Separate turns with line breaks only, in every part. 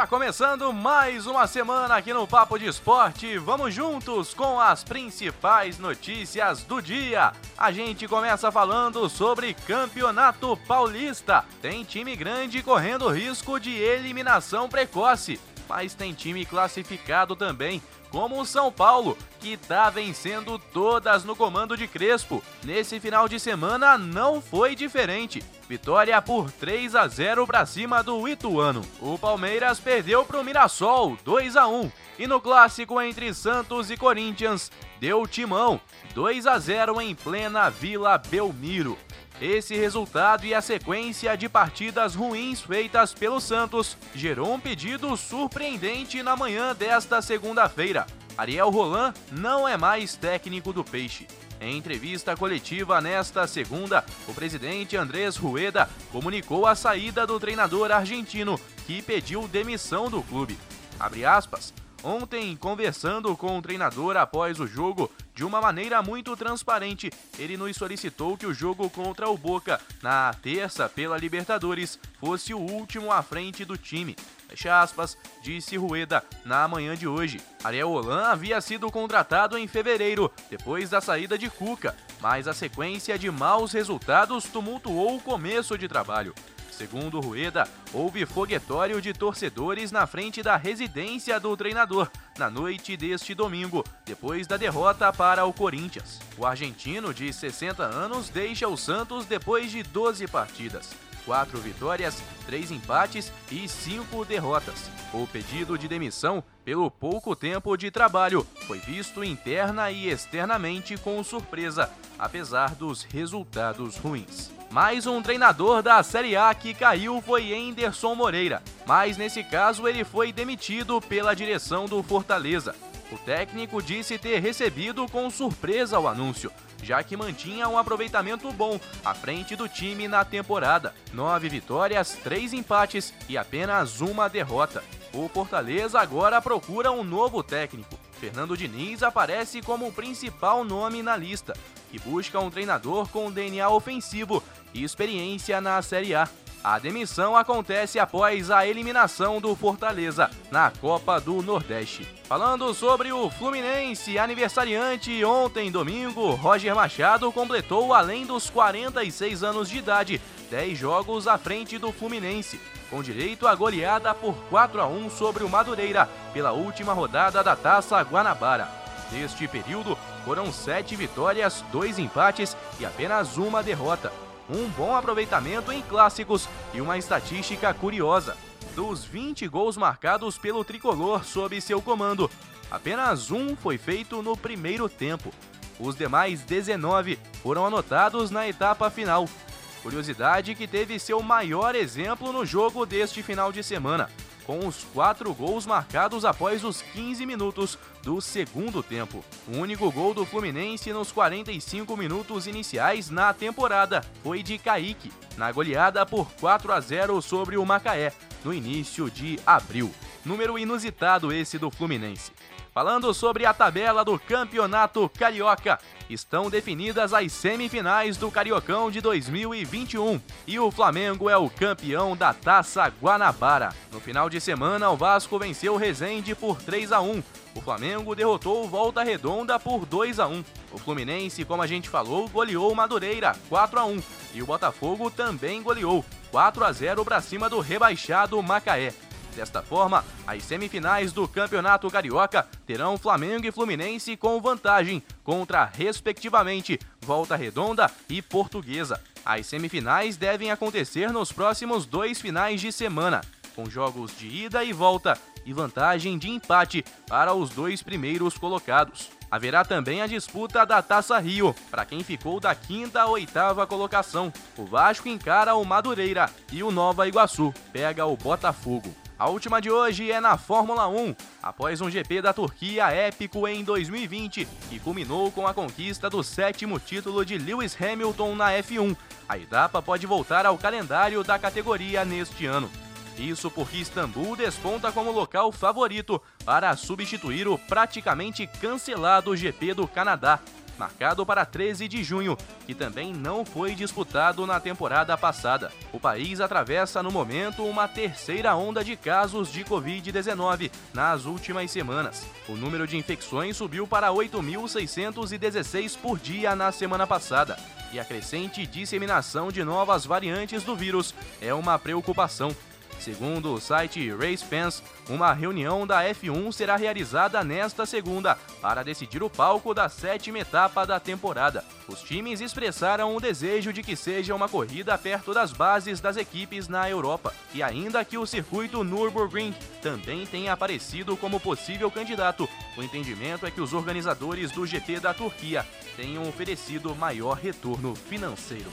Tá começando mais uma semana aqui no Papo de Esporte. Vamos juntos com as principais notícias do dia. A gente começa falando sobre Campeonato Paulista. Tem time grande correndo risco de eliminação precoce, mas tem time classificado também como o São Paulo, que está vencendo todas no comando de Crespo. Nesse final de semana não foi diferente. Vitória por 3 a 0 para cima do Ituano. O Palmeiras perdeu para o Mirassol 2 a 1 e no clássico entre Santos e Corinthians deu timão 2 a 0 em plena Vila Belmiro. Esse resultado e a sequência de partidas ruins feitas pelo Santos gerou um pedido surpreendente na manhã desta segunda-feira. Ariel Roland não é mais técnico do Peixe. Em entrevista coletiva nesta segunda, o presidente Andrés Rueda comunicou a saída do treinador argentino, que pediu demissão do clube. Abre aspas. Ontem, conversando com o treinador após o jogo, de uma maneira muito transparente, ele nos solicitou que o jogo contra o Boca, na terça pela Libertadores, fosse o último à frente do time. Fecha aspas, disse Rueda na manhã de hoje. Ariel Holan havia sido contratado em fevereiro, depois da saída de Cuca, mas a sequência de maus resultados tumultuou o começo de trabalho. Segundo Rueda, houve foguetório de torcedores na frente da residência do treinador na noite deste domingo, depois da derrota para o Corinthians. O argentino de 60 anos deixa o Santos depois de 12 partidas. Quatro vitórias, três empates e cinco derrotas. O pedido de demissão, pelo pouco tempo de trabalho, foi visto interna e externamente com surpresa, apesar dos resultados ruins. Mais um treinador da Série A que caiu foi Enderson Moreira, mas nesse caso ele foi demitido pela direção do Fortaleza. O técnico disse ter recebido com surpresa o anúncio, já que mantinha um aproveitamento bom à frente do time na temporada. Nove vitórias, três empates e apenas uma derrota. O Fortaleza agora procura um novo técnico. Fernando Diniz aparece como o principal nome na lista e busca um treinador com DNA ofensivo e experiência na Série A. A demissão acontece após a eliminação do Fortaleza na Copa do Nordeste. Falando sobre o Fluminense, aniversariante ontem, domingo, Roger Machado completou, além dos 46 anos de idade, 10 jogos à frente do Fluminense, com direito à goleada por 4 a 1 sobre o Madureira pela última rodada da Taça Guanabara. Neste período, foram 7 vitórias, 2 empates e apenas uma derrota um bom aproveitamento em clássicos e uma estatística curiosa. Dos 20 gols marcados pelo tricolor sob seu comando, apenas um foi feito no primeiro tempo. Os demais 19 foram anotados na etapa final. Curiosidade que teve seu maior exemplo no jogo deste final de semana com os quatro gols marcados após os 15 minutos do segundo tempo. O único gol do Fluminense nos 45 minutos iniciais na temporada foi de Kaique, na goleada por 4 a 0 sobre o Macaé, no início de abril. Número inusitado esse do Fluminense. Falando sobre a tabela do Campeonato Carioca, estão definidas as semifinais do Cariocão de 2021 e o Flamengo é o campeão da Taça Guanabara. No final de semana, o Vasco venceu o Resende por 3 a 1. O Flamengo derrotou o Volta Redonda por 2 a 1. O Fluminense, como a gente falou, goleou o Madureira 4 a 1 e o Botafogo também goleou 4 a 0 para cima do rebaixado Macaé. Desta forma, as semifinais do Campeonato Carioca terão Flamengo e Fluminense com vantagem contra, respectivamente, Volta Redonda e Portuguesa. As semifinais devem acontecer nos próximos dois finais de semana, com jogos de ida e volta e vantagem de empate para os dois primeiros colocados. Haverá também a disputa da Taça Rio, para quem ficou da quinta à oitava colocação. O Vasco encara o Madureira e o Nova Iguaçu pega o Botafogo. A última de hoje é na Fórmula 1, após um GP da Turquia épico em 2020, que culminou com a conquista do sétimo título de Lewis Hamilton na F1. A etapa pode voltar ao calendário da categoria neste ano. Isso porque Istambul desponta como local favorito para substituir o praticamente cancelado GP do Canadá, marcado para 13 de junho, que também não foi disputado na temporada passada. O país atravessa no momento uma terceira onda de casos de Covid-19 nas últimas semanas. O número de infecções subiu para 8.616 por dia na semana passada. E a crescente disseminação de novas variantes do vírus é uma preocupação. Segundo o site Race Fans, uma reunião da F1 será realizada nesta segunda para decidir o palco da sétima etapa da temporada. Os times expressaram o desejo de que seja uma corrida perto das bases das equipes na Europa. E ainda que o circuito Nürburgring também tenha aparecido como possível candidato, o entendimento é que os organizadores do GP da Turquia tenham oferecido maior retorno financeiro.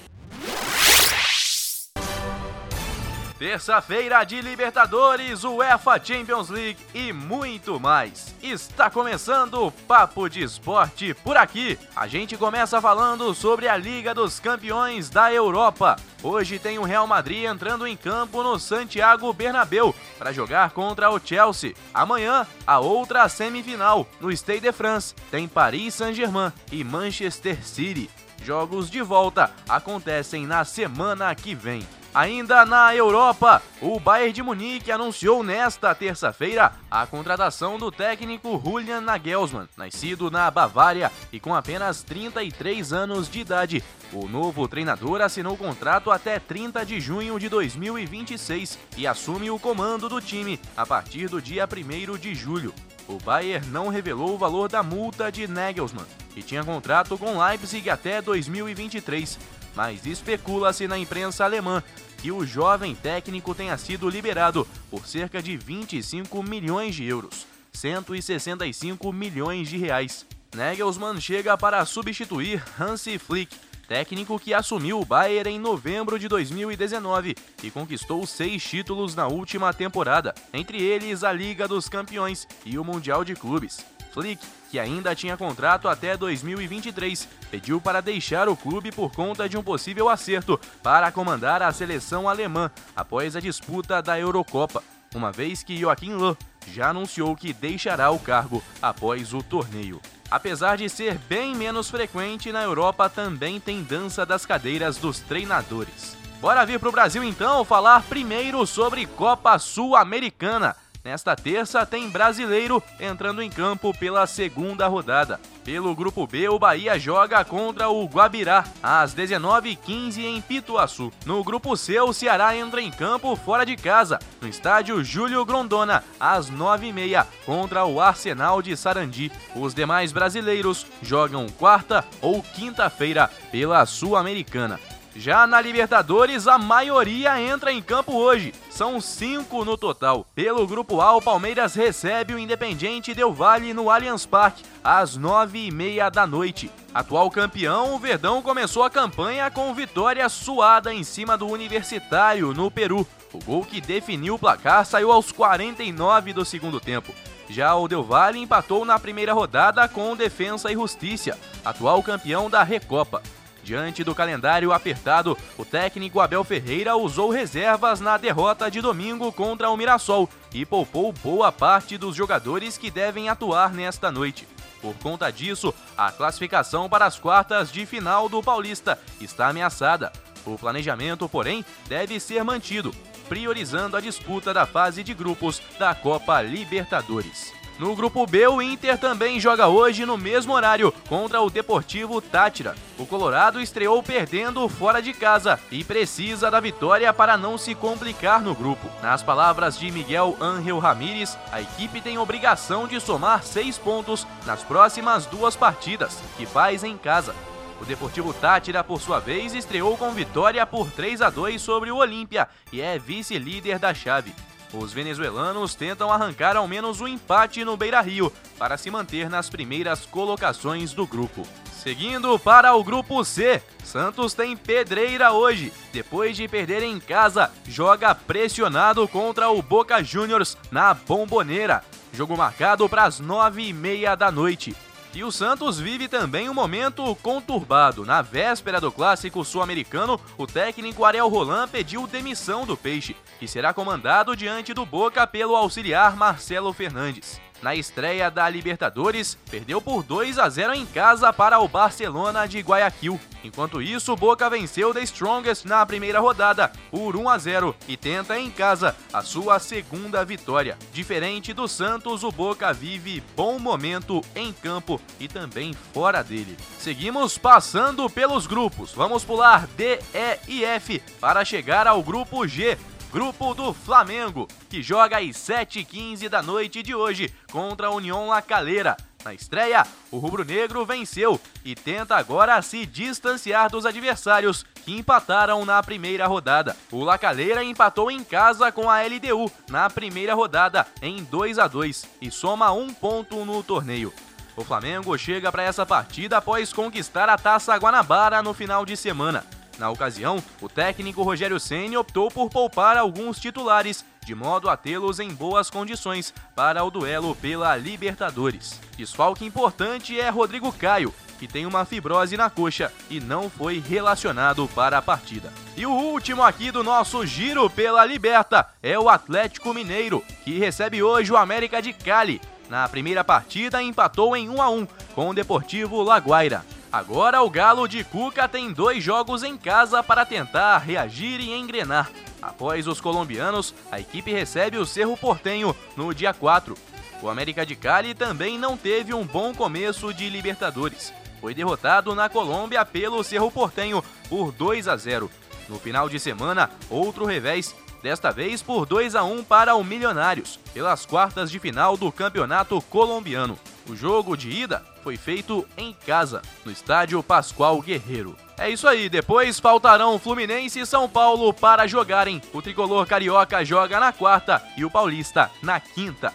Terça-feira de Libertadores, UEFA Champions League e muito mais. Está começando o Papo de Esporte por aqui. A gente começa falando sobre a Liga dos Campeões da Europa. Hoje tem o Real Madrid entrando em campo no Santiago Bernabéu para jogar contra o Chelsea. Amanhã, a outra semifinal no Stade de France tem Paris Saint-Germain e Manchester City. Jogos de volta acontecem na semana que vem. Ainda na Europa, o Bayern de Munique anunciou nesta terça-feira a contratação do técnico Julian Nagelsmann, nascido na Bavária e com apenas 33 anos de idade. O novo treinador assinou contrato até 30 de junho de 2026 e assume o comando do time a partir do dia 1 de julho. O Bayern não revelou o valor da multa de Nagelsmann, que tinha contrato com Leipzig até 2023, mas especula-se na imprensa alemã que o jovem técnico tenha sido liberado por cerca de 25 milhões de euros, 165 milhões de reais. Nagelsmann chega para substituir Hansi Flick, técnico que assumiu o Bayern em novembro de 2019 e conquistou seis títulos na última temporada, entre eles a Liga dos Campeões e o Mundial de Clubes. Flick, que ainda tinha contrato até 2023, pediu para deixar o clube por conta de um possível acerto para comandar a seleção alemã após a disputa da Eurocopa, uma vez que Joachim Löw já anunciou que deixará o cargo após o torneio. Apesar de ser bem menos frequente, na Europa também tem dança das cadeiras dos treinadores. Bora vir para o Brasil então falar primeiro sobre Copa Sul-Americana. Nesta terça tem brasileiro entrando em campo pela segunda rodada. Pelo grupo B, o Bahia joga contra o Guabirá às 19h15 em Pituaçu. No grupo C, o Ceará entra em campo fora de casa, no estádio Júlio Grondona, às 9h30 contra o Arsenal de Sarandi. Os demais brasileiros jogam quarta ou quinta-feira pela Sul-Americana. Já na Libertadores, a maioria entra em campo hoje. São cinco no total. Pelo Grupo A, o Palmeiras recebe o Independiente Del Valle no Allianz Parque, às nove e meia da noite. Atual campeão, o Verdão começou a campanha com vitória suada em cima do Universitário, no Peru. O gol que definiu o placar saiu aos 49 do segundo tempo. Já o Del Valle empatou na primeira rodada com Defensa e Justiça, atual campeão da Recopa. Diante do calendário apertado, o técnico Abel Ferreira usou reservas na derrota de domingo contra o Mirassol e poupou boa parte dos jogadores que devem atuar nesta noite. Por conta disso, a classificação para as quartas de final do Paulista está ameaçada. O planejamento, porém, deve ser mantido, priorizando a disputa da fase de grupos da Copa Libertadores. No grupo B, o Inter também joga hoje no mesmo horário contra o Deportivo Tátira. O Colorado estreou perdendo fora de casa e precisa da vitória para não se complicar no grupo. Nas palavras de Miguel Ángel Ramírez, a equipe tem obrigação de somar seis pontos nas próximas duas partidas, que faz em casa. O Deportivo Tátira, por sua vez, estreou com vitória por 3 a 2 sobre o Olímpia e é vice-líder da chave. Os venezuelanos tentam arrancar ao menos um empate no Beira Rio para se manter nas primeiras colocações do grupo. Seguindo para o grupo C, Santos tem pedreira hoje. Depois de perder em casa, joga pressionado contra o Boca Juniors na Bomboneira. Jogo marcado para as nove e meia da noite. E o Santos vive também um momento conturbado. Na véspera do clássico sul-americano, o técnico Ariel Roland pediu demissão do Peixe, que será comandado diante do Boca pelo auxiliar Marcelo Fernandes. Na estreia da Libertadores, perdeu por 2 a 0 em casa para o Barcelona de Guayaquil. Enquanto isso, Boca venceu The Strongest na primeira rodada por 1 a 0 e tenta em casa a sua segunda vitória. Diferente do Santos, o Boca vive bom momento em campo e também fora dele. Seguimos passando pelos grupos. Vamos pular D, E e F para chegar ao grupo G Grupo do Flamengo, que joga às 7h15 da noite de hoje contra a União La Calera. Na estreia, o rubro-negro venceu e tenta agora se distanciar dos adversários que empataram na primeira rodada. O Lacaleira empatou em casa com a LDU na primeira rodada em 2 a 2 e soma um ponto no torneio. O Flamengo chega para essa partida após conquistar a Taça Guanabara no final de semana. Na ocasião, o técnico Rogério Ceni optou por poupar alguns titulares, de modo a tê-los em boas condições para o duelo pela Libertadores. Desfalque importante é Rodrigo Caio, que tem uma fibrose na coxa e não foi relacionado para a partida. E o último aqui do nosso giro pela Liberta é o Atlético Mineiro, que recebe hoje o América de Cali. Na primeira partida empatou em 1 a 1 com o Deportivo Laguaira. Agora o Galo de Cuca tem dois jogos em casa para tentar reagir e engrenar. Após os colombianos, a equipe recebe o Cerro Portenho no dia 4. O América de Cali também não teve um bom começo de Libertadores. Foi derrotado na Colômbia pelo Cerro Portenho por 2 a 0. No final de semana, outro revés, desta vez por 2 a 1 para o Milionários, pelas quartas de final do Campeonato Colombiano. O jogo de ida foi feito em casa, no estádio Pascoal Guerreiro. É isso aí, depois faltarão Fluminense e São Paulo para jogarem. O tricolor carioca joga na quarta e o paulista na quinta.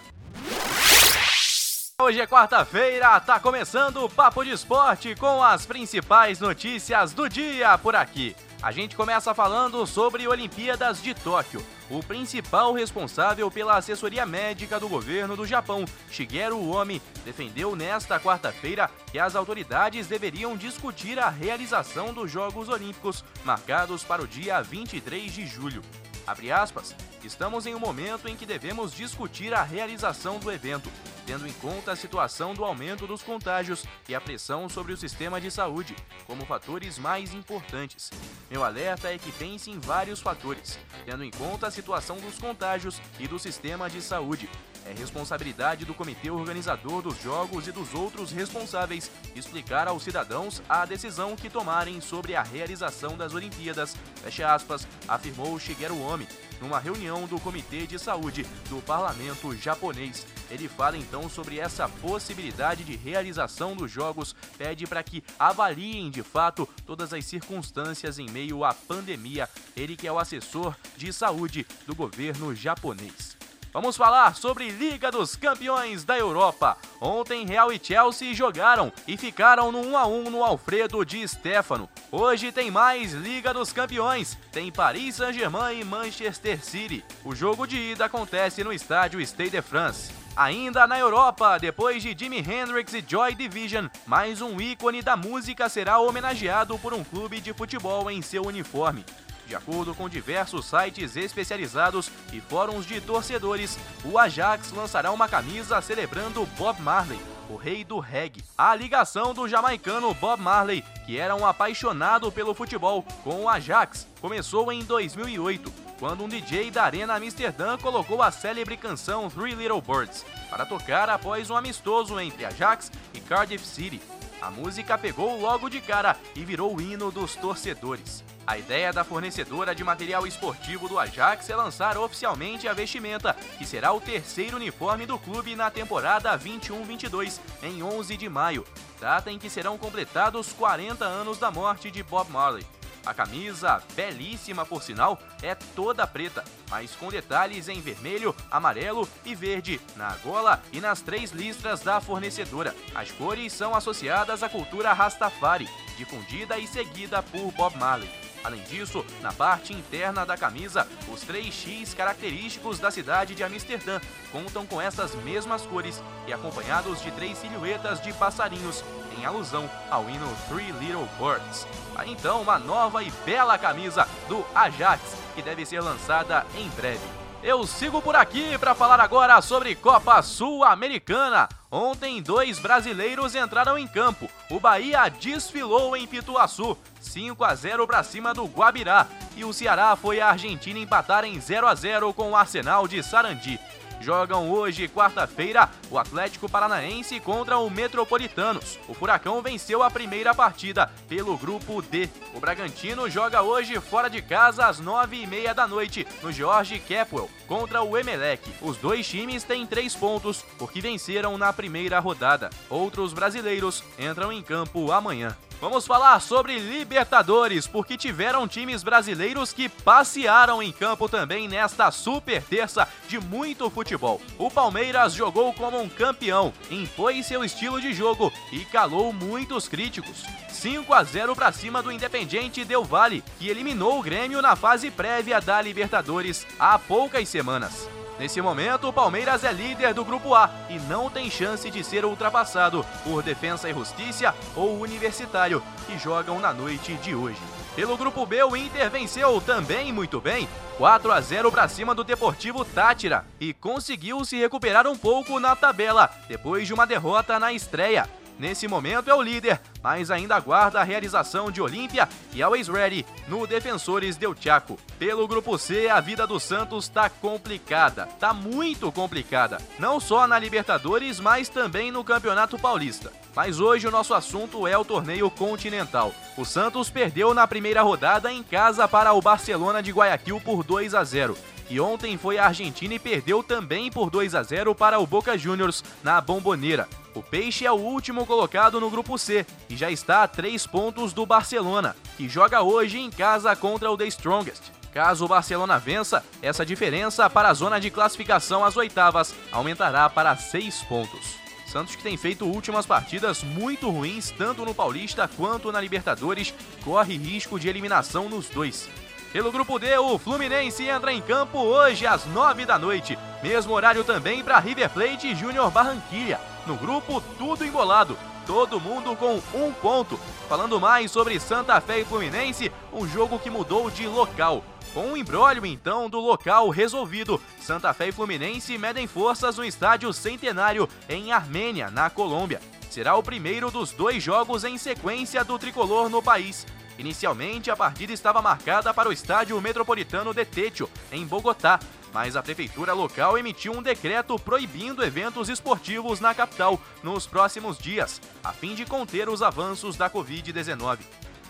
Hoje é quarta-feira, tá começando o Papo de Esporte com as principais notícias do dia por aqui. A gente começa falando sobre Olimpíadas de Tóquio. O principal responsável pela assessoria médica do governo do Japão, Shigeru Omi, defendeu nesta quarta-feira que as autoridades deveriam discutir a realização dos Jogos Olímpicos marcados para o dia 23 de julho. Aspas, estamos em um momento em que devemos discutir a realização do evento, tendo em conta a situação do aumento dos contágios e a pressão sobre o sistema de saúde, como fatores mais importantes. Meu alerta é que pense em vários fatores, tendo em conta a situação dos contágios e do sistema de saúde. É responsabilidade do comitê organizador dos jogos e dos outros responsáveis explicar aos cidadãos a decisão que tomarem sobre a realização das Olimpíadas, fecha aspas, afirmou Shigeru Omi, numa reunião do Comitê de Saúde do Parlamento japonês. Ele fala então sobre essa possibilidade de realização dos jogos, pede para que avaliem de fato todas as circunstâncias em meio à pandemia. Ele que é o assessor de saúde do governo japonês. Vamos falar sobre Liga dos Campeões da Europa. Ontem Real e Chelsea jogaram e ficaram no 1 a 1 no Alfredo de Stefano. Hoje tem mais Liga dos Campeões. Tem Paris Saint-Germain e Manchester City. O jogo de ida acontece no estádio Stade de France. Ainda na Europa, depois de Jimi Hendrix e Joy Division, mais um ícone da música será homenageado por um clube de futebol em seu uniforme. De acordo com diversos sites especializados e fóruns de torcedores, o Ajax lançará uma camisa celebrando Bob Marley, o rei do reggae. A ligação do jamaicano Bob Marley, que era um apaixonado pelo futebol, com o Ajax, começou em 2008, quando um DJ da Arena Amsterdã colocou a célebre canção Three Little Birds para tocar após um amistoso entre Ajax e Cardiff City. A música pegou logo de cara e virou o hino dos torcedores. A ideia da fornecedora de material esportivo do Ajax é lançar oficialmente a vestimenta, que será o terceiro uniforme do clube na temporada 21-22, em 11 de maio, data em que serão completados 40 anos da morte de Bob Marley. A camisa, belíssima por sinal, é toda preta, mas com detalhes em vermelho, amarelo e verde na gola e nas três listras da fornecedora. As cores são associadas à cultura Rastafari, difundida e seguida por Bob Marley. Além disso, na parte interna da camisa, os três X característicos da cidade de Amsterdã contam com essas mesmas cores e acompanhados de três silhuetas de passarinhos, em alusão ao hino Three Little Birds. Aí então, uma nova e bela camisa do Ajax, que deve ser lançada em breve. Eu sigo por aqui para falar agora sobre Copa Sul-Americana. Ontem, dois brasileiros entraram em campo. O Bahia desfilou em Pituaçu, 5 a 0 para cima do Guabirá, e o Ceará foi à Argentina empatar em 0 a 0 com o Arsenal de Sarandi. Jogam hoje, quarta-feira, o Atlético Paranaense contra o Metropolitanos. O Furacão venceu a primeira partida pelo grupo D. O Bragantino joga hoje fora de casa às nove e meia da noite no George Capwell contra o Emelec. Os dois times têm três pontos porque venceram na primeira rodada. Outros brasileiros entram em campo amanhã. Vamos falar sobre Libertadores, porque tiveram times brasileiros que passearam em campo também nesta super terça de muito futebol. O Palmeiras jogou como um campeão, impôs seu estilo de jogo e calou muitos críticos. 5 a 0 para cima do Independiente Del Valle, que eliminou o Grêmio na fase prévia da Libertadores há poucas semanas. Nesse momento, o Palmeiras é líder do Grupo A e não tem chance de ser ultrapassado por Defensa e Justiça ou Universitário, que jogam na noite de hoje. Pelo Grupo B, o Inter venceu também muito bem, 4 a 0 para cima do Deportivo Tátira e conseguiu se recuperar um pouco na tabela depois de uma derrota na estreia. Nesse momento é o líder, mas ainda aguarda a realização de Olímpia e Always Ready no Defensores Del Chaco. Pelo grupo C, a vida do Santos tá complicada, tá muito complicada, não só na Libertadores, mas também no Campeonato Paulista. Mas hoje o nosso assunto é o torneio continental. O Santos perdeu na primeira rodada em casa para o Barcelona de Guayaquil por 2 a 0 e ontem foi a Argentina e perdeu também por 2 a 0 para o Boca Juniors na Bomboneira. O Peixe é o último colocado no grupo C e já está a três pontos do Barcelona, que joga hoje em casa contra o The Strongest. Caso o Barcelona vença, essa diferença para a zona de classificação às oitavas aumentará para seis pontos. Santos, que tem feito últimas partidas muito ruins, tanto no Paulista quanto na Libertadores, corre risco de eliminação nos dois. Pelo grupo D, o Fluminense entra em campo hoje às 9 da noite. Mesmo horário também para River Plate e Júnior Barranquilha. No grupo, tudo embolado. Todo mundo com um ponto. Falando mais sobre Santa Fé e Fluminense, um jogo que mudou de local. Com um embrólio então do local resolvido, Santa Fé e Fluminense medem forças no estádio Centenário, em Armênia, na Colômbia. Será o primeiro dos dois jogos em sequência do tricolor no país. Inicialmente, a partida estava marcada para o estádio metropolitano de Techo, em Bogotá, mas a prefeitura local emitiu um decreto proibindo eventos esportivos na capital nos próximos dias, a fim de conter os avanços da Covid-19.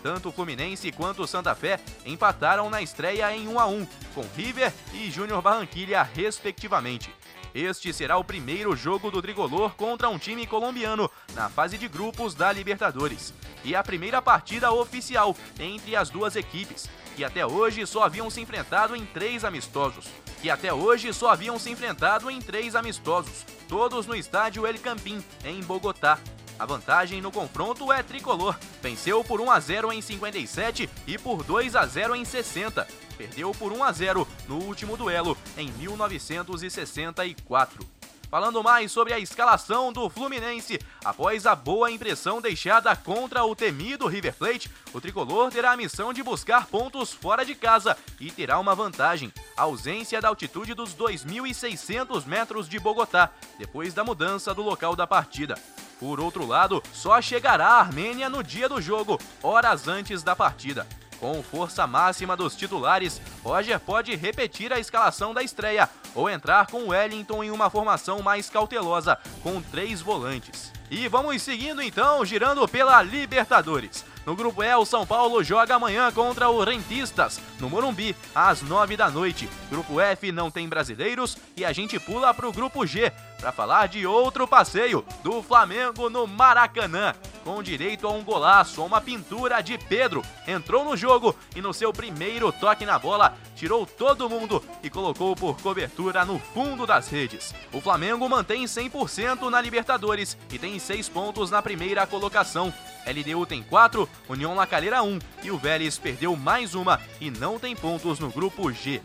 Tanto o Fluminense quanto o Santa Fé empataram na estreia em 1 a 1, com River e Júnior Barranquilha, respectivamente. Este será o primeiro jogo do tricolor contra um time colombiano na fase de grupos da Libertadores. E a primeira partida oficial entre as duas equipes, que até hoje só haviam se enfrentado em três amistosos. Que até hoje só haviam se enfrentado em três amistosos, todos no estádio El Campín, em Bogotá. A vantagem no confronto é tricolor. Venceu por 1 a 0 em 57 e por 2 a 0 em 60. Perdeu por 1 a 0 no último duelo em 1964. Falando mais sobre a escalação do Fluminense, após a boa impressão deixada contra o temido River Plate, o tricolor terá a missão de buscar pontos fora de casa e terá uma vantagem: a ausência da altitude dos 2.600 metros de Bogotá, depois da mudança do local da partida. Por outro lado, só chegará a Armênia no dia do jogo, horas antes da partida. Com força máxima dos titulares, Roger pode repetir a escalação da estreia ou entrar com Wellington em uma formação mais cautelosa, com três volantes. E vamos seguindo então, girando pela Libertadores. No grupo E, o São Paulo joga amanhã contra o Rentistas, no Morumbi, às 9 da noite. Grupo F não tem brasileiros e a gente pula para o grupo G. para falar de outro passeio do Flamengo no Maracanã. Com direito a um golaço, a uma pintura de Pedro, entrou no jogo e no seu primeiro toque na bola, tirou todo mundo e colocou por cobertura no fundo das redes. O Flamengo mantém 100% na Libertadores e tem 6 pontos na primeira colocação. LDU tem 4, União La Calera 1 e o Vélez perdeu mais uma e não tem pontos no grupo G.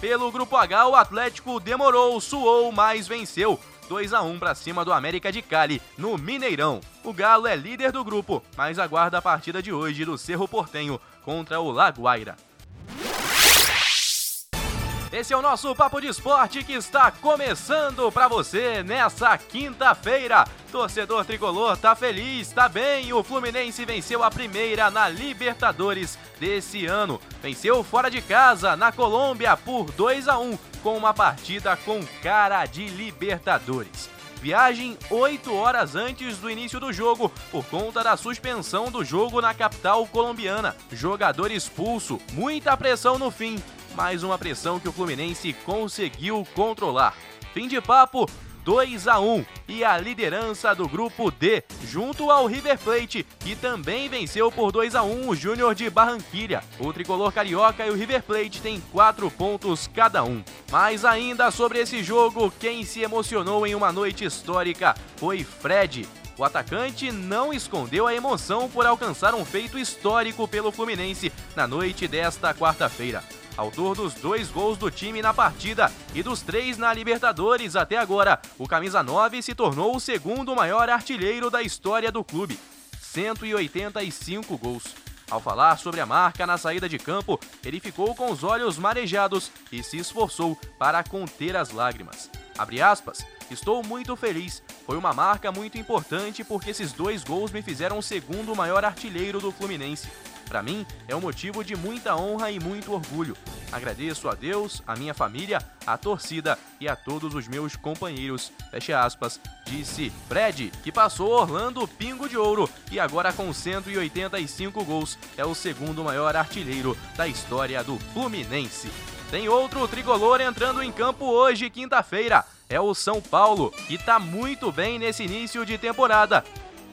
Pelo grupo H, o Atlético demorou, suou, mas venceu. 2 a 1 para cima do América de Cali, no Mineirão. O Galo é líder do grupo, mas aguarda a partida de hoje do Cerro Portenho contra o Laguaira. Esse é o nosso Papo de Esporte que está começando para você nessa quinta-feira. Torcedor tricolor tá feliz, tá bem. O Fluminense venceu a primeira na Libertadores desse ano. Venceu fora de casa na Colômbia por 2 a 1 com uma partida com cara de Libertadores. Viagem 8 horas antes do início do jogo, por conta da suspensão do jogo na capital colombiana. Jogador expulso, muita pressão no fim mais uma pressão que o Fluminense conseguiu controlar. Fim de papo, 2 a 1 e a liderança do grupo D, junto ao River Plate, que também venceu por 2 a 1 o Júnior de Barranquilha. O tricolor carioca e o River Plate têm 4 pontos cada um. Mas ainda sobre esse jogo, quem se emocionou em uma noite histórica foi Fred. O atacante não escondeu a emoção por alcançar um feito histórico pelo Fluminense na noite desta quarta-feira autor dos dois gols do time na partida e dos três na Libertadores até agora. O camisa 9 se tornou o segundo maior artilheiro da história do clube, 185 gols. Ao falar sobre a marca na saída de campo, ele ficou com os olhos marejados e se esforçou para conter as lágrimas. Abre aspas, estou muito feliz. Foi uma marca muito importante porque esses dois gols me fizeram o segundo maior artilheiro do Fluminense. Para mim, é um motivo de muita honra e muito orgulho. Agradeço a Deus, a minha família, a torcida e a todos os meus companheiros. Feche aspas, disse Fred, que passou Orlando Pingo de Ouro e agora com 185 gols é o segundo maior artilheiro da história do Fluminense. Tem outro tricolor entrando em campo hoje, quinta-feira. É o São Paulo, que está muito bem nesse início de temporada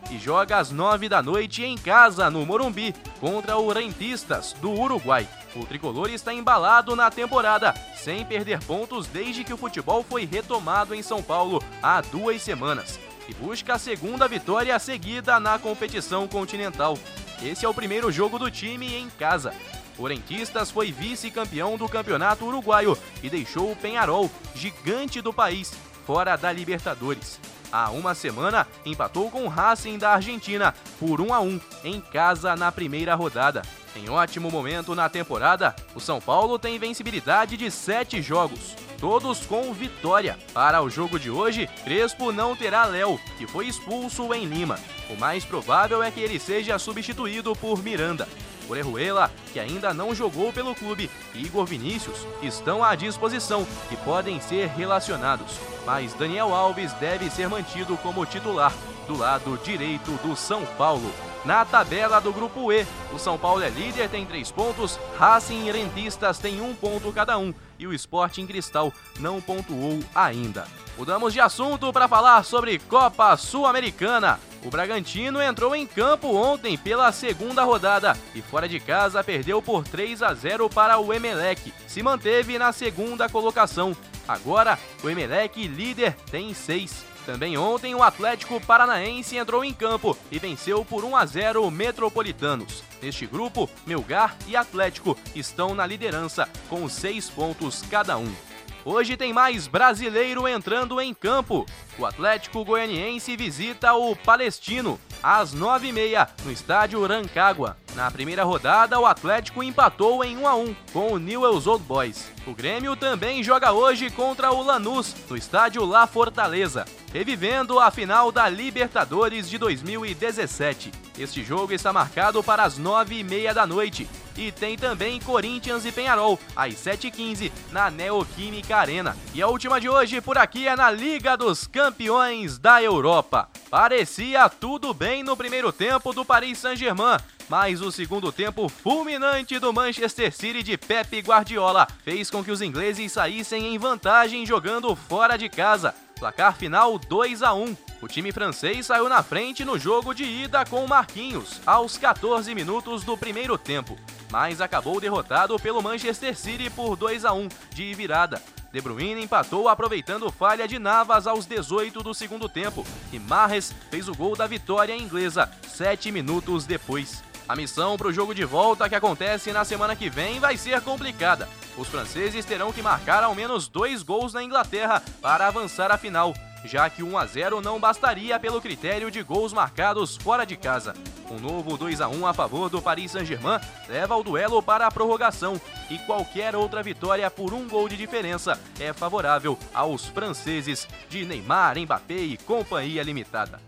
e joga às 9 da noite em casa, no Morumbi, contra o Rentistas, do Uruguai. O tricolor está embalado na temporada, sem perder pontos desde que o futebol foi retomado em São Paulo há duas semanas. E busca a segunda vitória seguida na competição continental. Esse é o primeiro jogo do time em casa. O Rentistas foi vice-campeão do campeonato uruguaio e deixou o Penharol, gigante do país, fora da Libertadores. Há uma semana, empatou com o Racing da Argentina por 1 a 1 em casa na primeira rodada. Em ótimo momento na temporada, o São Paulo tem invencibilidade de sete jogos, todos com vitória. Para o jogo de hoje, Crespo não terá Léo, que foi expulso em Lima. O mais provável é que ele seja substituído por Miranda. Orejuela, que ainda não jogou pelo clube, e Igor Vinícius estão à disposição e podem ser relacionados. Mas Daniel Alves deve ser mantido como titular do lado direito do São Paulo. Na tabela do grupo E, o São Paulo é líder, tem três pontos, Racing e Rentistas têm um ponto cada um e o Sporting Cristal não pontuou ainda. Mudamos de assunto para falar sobre Copa Sul-Americana. O Bragantino entrou em campo ontem pela segunda rodada e fora de casa perdeu por 3 a 0 para o Emelec. Se manteve na segunda colocação. Agora, o Emelec líder tem 6. Também ontem o Atlético Paranaense entrou em campo e venceu por 1 a 0 o Metropolitanos. Neste grupo, Melgar e Atlético estão na liderança com seis pontos cada um. Hoje tem mais brasileiro entrando em campo. O Atlético Goianiense visita o Palestino às 9h30 no estádio Rancagua. Na primeira rodada, o Atlético empatou em 1 a 1 com o Newell's Old Boys. O Grêmio também joga hoje contra o Lanús no estádio La Fortaleza, revivendo a final da Libertadores de 2017. Este jogo está marcado para as 9h30 da noite e tem também Corinthians e Penharol, às 7h15, na Neoquímica Arena. E a última de hoje por aqui é na Liga dos Campeões da Europa. Parecia tudo bem no primeiro tempo do Paris Saint-Germain, mas o segundo tempo fulminante do Manchester City de Pep Guardiola fez com que os ingleses saíssem em vantagem jogando fora de casa. Placar final 2 a 1. O time francês saiu na frente no jogo de ida com Marquinhos aos 14 minutos do primeiro tempo, mas acabou derrotado pelo Manchester City por 2 a 1 de virada. De Bruyne empatou aproveitando falha de Navas aos 18 do segundo tempo e Marres fez o gol da vitória inglesa sete minutos depois. A missão para o jogo de volta que acontece na semana que vem vai ser complicada. Os franceses terão que marcar ao menos dois gols na Inglaterra para avançar à final já que 1 a 0 não bastaria pelo critério de gols marcados fora de casa. Um novo 2 a 1 a favor do Paris Saint-Germain leva o duelo para a prorrogação e qualquer outra vitória por um gol de diferença é favorável aos franceses de Neymar, Mbappé e companhia limitada.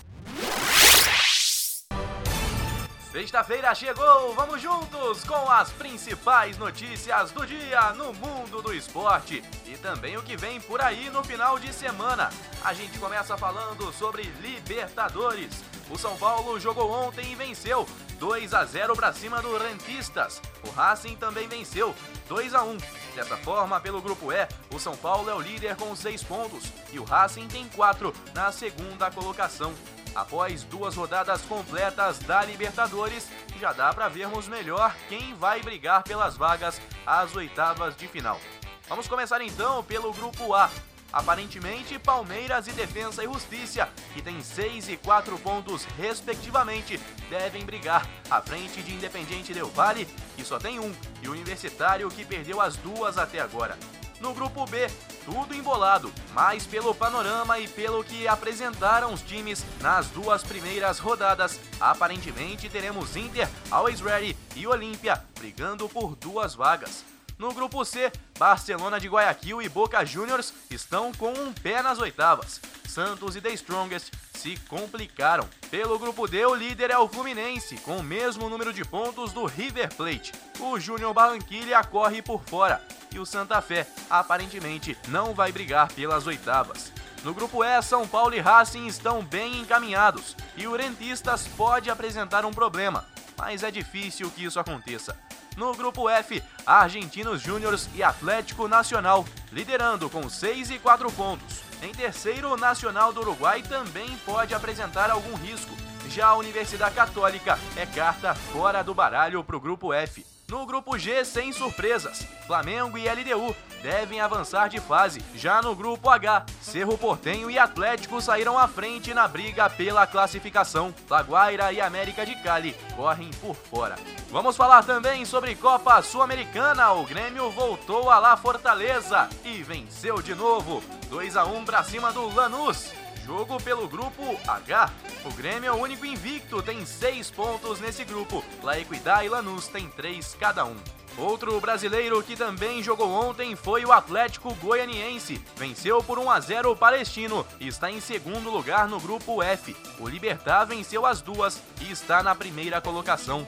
Sexta-feira chegou, vamos juntos com as principais notícias do dia no mundo do esporte e também o que vem por aí no final de semana. A gente começa falando sobre Libertadores. O São Paulo jogou ontem e venceu 2 a 0 para cima do Rentistas. O Racing também venceu 2 a 1. Dessa forma, pelo grupo E, o São Paulo é o líder com 6 pontos e o Racing tem 4 na segunda colocação. Após duas rodadas completas da Libertadores, já dá para vermos melhor quem vai brigar pelas vagas às oitavas de final. Vamos começar então pelo grupo A. Aparentemente, Palmeiras e Defensa e Justiça, que têm 6 e 4 pontos respectivamente, devem brigar à frente de Independiente Del Valle, que só tem um, e Universitário, que perdeu as duas até agora. No grupo B, tudo embolado, mas pelo panorama e pelo que apresentaram os times nas duas primeiras rodadas, aparentemente teremos Inter, Always Ready e Olímpia brigando por duas vagas. No grupo C, Barcelona de Guayaquil e Boca Juniors estão com um pé nas oitavas. Santos e The Strongest se complicaram. Pelo grupo D, o líder é o Fluminense, com o mesmo número de pontos do River Plate. O Júnior Barranquilla corre por fora e o Santa Fé aparentemente não vai brigar pelas oitavas. No grupo E, São Paulo e Racing estão bem encaminhados e o Rentistas pode apresentar um problema, mas é difícil que isso aconteça. No grupo F, Argentinos Júniors e Atlético Nacional, liderando com 6 e 4 pontos. Em terceiro, o Nacional do Uruguai também pode apresentar algum risco. Já a Universidade Católica é carta fora do baralho para o grupo F. No grupo G, sem surpresas, Flamengo e LDU devem avançar de fase. Já no grupo H, Cerro Portenho e Atlético saíram à frente na briga pela classificação. Laguaira e América de Cali correm por fora. Vamos falar também sobre Copa Sul-Americana. O Grêmio voltou a lá Fortaleza e venceu de novo. 2 a 1 para cima do Lanús. Jogo pelo grupo H. O Grêmio é o único invicto, tem seis pontos nesse grupo. La Equidad e Lanús têm três cada um. Outro brasileiro que também jogou ontem foi o Atlético Goianiense. Venceu por 1 a 0 o Palestino e está em segundo lugar no grupo F. O Libertar venceu as duas e está na primeira colocação.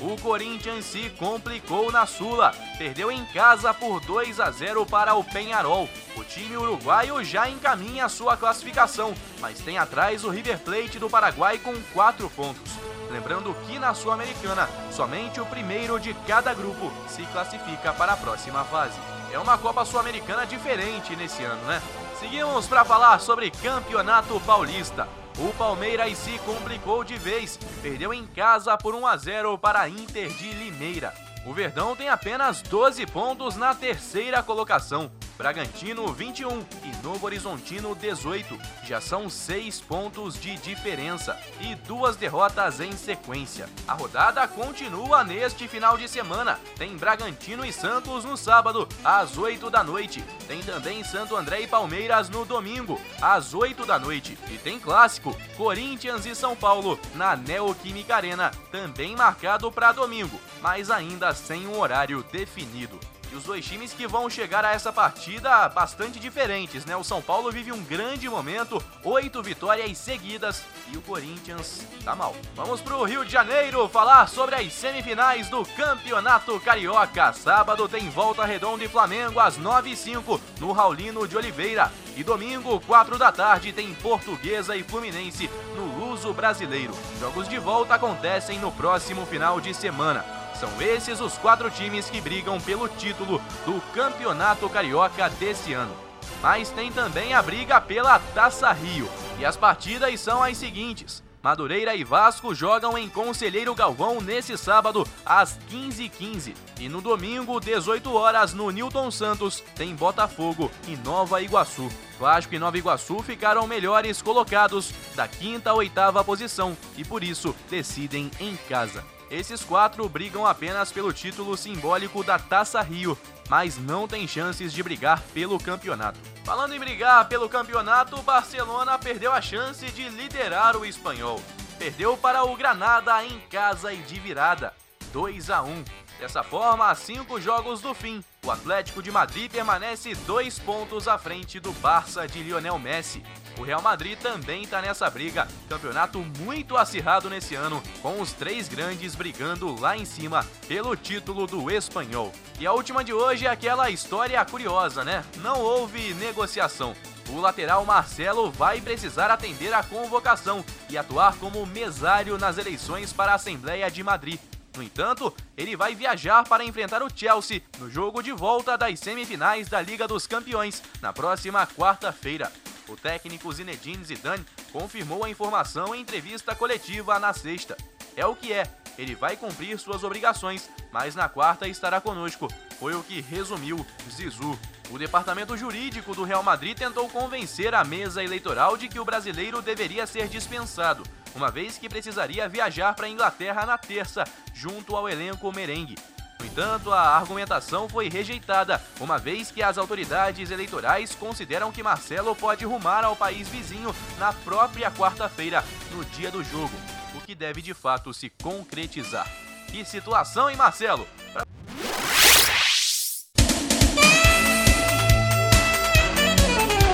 O Corinthians se complicou na Sula. Perdeu em casa por 2 a 0 para o Penharol. O time uruguaio já encaminha sua classificação, mas tem atrás o River Plate do Paraguai com 4 pontos. Lembrando que na Sul-Americana, somente o primeiro de cada grupo se classifica para a próxima fase. É uma Copa Sul-Americana diferente nesse ano, né? Seguimos para falar sobre Campeonato Paulista. O Palmeiras se complicou de vez, perdeu em casa por 1 a 0 para a Inter de Limeira. O Verdão tem apenas 12 pontos na terceira colocação. Bragantino 21 e Novo Horizontino 18. Já são seis pontos de diferença e duas derrotas em sequência. A rodada continua neste final de semana. Tem Bragantino e Santos no sábado, às 8 da noite. Tem também Santo André e Palmeiras no domingo, às 8 da noite. E tem clássico, Corinthians e São Paulo, na Neoquímica Arena, também marcado para domingo, mas ainda sem um horário definido. E os dois times que vão chegar a essa partida bastante diferentes, né? O São Paulo vive um grande momento, oito vitórias seguidas e o Corinthians tá mal. Vamos pro Rio de Janeiro falar sobre as semifinais do Campeonato Carioca. Sábado tem Volta Redonda e Flamengo às 9 e 05 no Raulino de Oliveira. E domingo, 4 da tarde, tem Portuguesa e Fluminense no Luso Brasileiro. Jogos de volta acontecem no próximo final de semana. São esses os quatro times que brigam pelo título do Campeonato Carioca desse ano. mas tem também a briga pela Taça Rio. E as partidas são as seguintes: Madureira e Vasco jogam em Conselheiro Galvão nesse sábado, às 15h15. E no domingo, 18 horas, no Newton Santos, tem Botafogo e Nova Iguaçu. Vasco e Nova Iguaçu ficaram melhores colocados da quinta a oitava posição e por isso decidem em casa. Esses quatro brigam apenas pelo título simbólico da Taça Rio, mas não tem chances de brigar pelo campeonato. Falando em brigar pelo campeonato, o Barcelona perdeu a chance de liderar o espanhol. Perdeu para o Granada em casa e de virada, 2 a 1. Dessa forma, cinco jogos do fim, o Atlético de Madrid permanece dois pontos à frente do Barça de Lionel Messi. O Real Madrid também está nessa briga. Campeonato muito acirrado nesse ano, com os três grandes brigando lá em cima pelo título do espanhol. E a última de hoje é aquela história curiosa, né? Não houve negociação. O lateral Marcelo vai precisar atender a convocação e atuar como mesário nas eleições para a Assembleia de Madrid. No entanto, ele vai viajar para enfrentar o Chelsea no jogo de volta das semifinais da Liga dos Campeões na próxima quarta-feira. O técnico Zinedine Zidane confirmou a informação em entrevista coletiva na sexta. É o que é, ele vai cumprir suas obrigações, mas na quarta estará conosco, foi o que resumiu Zizou. O departamento jurídico do Real Madrid tentou convencer a mesa eleitoral de que o brasileiro deveria ser dispensado, uma vez que precisaria viajar para a Inglaterra na terça, junto ao elenco merengue. No entanto, a argumentação foi rejeitada, uma vez que as autoridades eleitorais consideram que Marcelo pode rumar ao país vizinho na própria quarta-feira, no dia do jogo, o que deve de fato se concretizar. Que situação, hein, Marcelo?